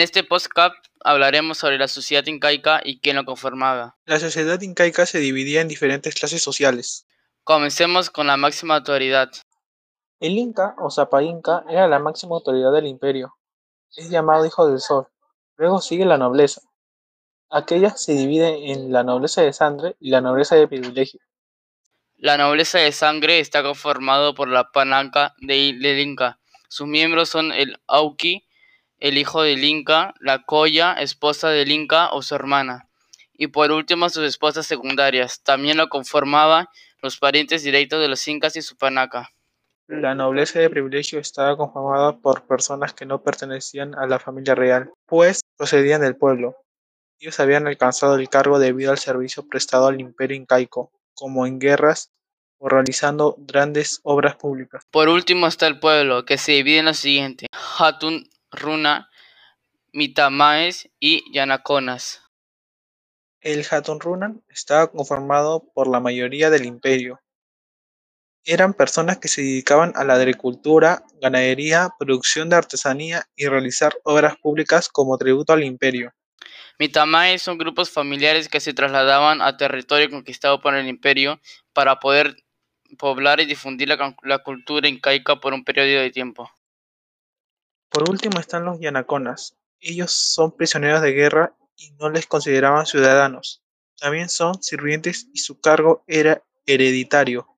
En este podcast hablaremos sobre la sociedad incaica y quién lo conformaba. La sociedad incaica se dividía en diferentes clases sociales. Comencemos con la máxima autoridad. El Inca o Zapa Inca era la máxima autoridad del imperio. Es llamado Hijo del Sol. Luego sigue la nobleza. Aquella se divide en la nobleza de sangre y la nobleza de privilegio. La nobleza de sangre está conformado por la palanca del Inca. Sus miembros son el Auqui, el hijo del Inca, la Coya, esposa del Inca o su hermana, y por último sus esposas secundarias. También lo conformaban los parientes directos de los Incas y su panaca. La nobleza de privilegio estaba conformada por personas que no pertenecían a la familia real, pues procedían del pueblo. Ellos habían alcanzado el cargo debido al servicio prestado al imperio incaico, como en guerras o realizando grandes obras públicas. Por último está el pueblo, que se divide en lo siguiente: Hatun Runa, Mitamaes y Yanaconas. El Hatun Runan estaba conformado por la mayoría del imperio. Eran personas que se dedicaban a la agricultura, ganadería, producción de artesanía y realizar obras públicas como tributo al imperio. Mitamaes son grupos familiares que se trasladaban a territorio conquistado por el imperio para poder poblar y difundir la, la cultura incaica por un periodo de tiempo. Por último están los yanaconas. Ellos son prisioneros de guerra y no les consideraban ciudadanos. También son sirvientes y su cargo era hereditario.